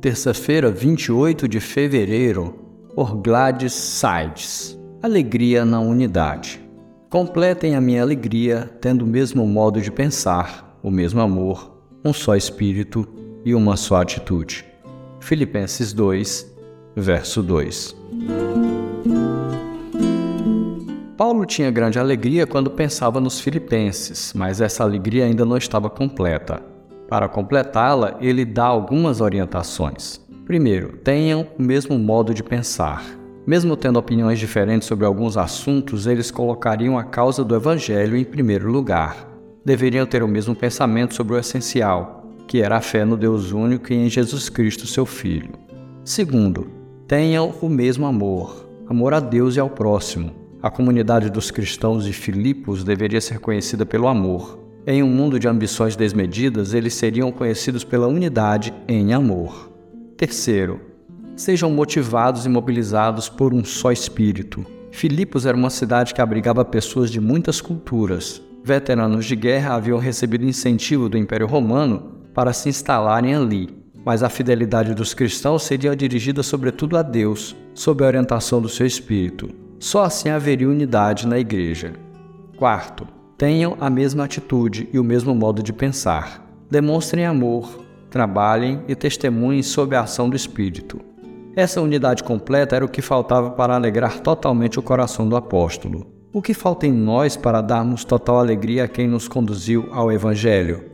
terça-feira, 28 de fevereiro, por Gladys Sides. Alegria na unidade. Completem a minha alegria tendo o mesmo modo de pensar, o mesmo amor, um só espírito e uma só atitude. Filipenses 2, verso 2. Paulo tinha grande alegria quando pensava nos filipenses, mas essa alegria ainda não estava completa. Para completá-la, ele dá algumas orientações. Primeiro, tenham o mesmo modo de pensar. Mesmo tendo opiniões diferentes sobre alguns assuntos, eles colocariam a causa do Evangelho em primeiro lugar. Deveriam ter o mesmo pensamento sobre o essencial, que era a fé no Deus único e em Jesus Cristo, seu Filho. Segundo, tenham o mesmo amor, amor a Deus e ao próximo. A comunidade dos cristãos de Filipos deveria ser conhecida pelo amor. Em um mundo de ambições desmedidas, eles seriam conhecidos pela unidade em amor. Terceiro, sejam motivados e mobilizados por um só espírito. Filipos era uma cidade que abrigava pessoas de muitas culturas. Veteranos de guerra haviam recebido incentivo do Império Romano para se instalarem ali, mas a fidelidade dos cristãos seria dirigida sobretudo a Deus, sob a orientação do seu espírito. Só assim haveria unidade na igreja. Quarto, tenham a mesma atitude e o mesmo modo de pensar. Demonstrem amor, trabalhem e testemunhem sob a ação do Espírito. Essa unidade completa era o que faltava para alegrar totalmente o coração do apóstolo. O que falta em nós para darmos total alegria a quem nos conduziu ao Evangelho?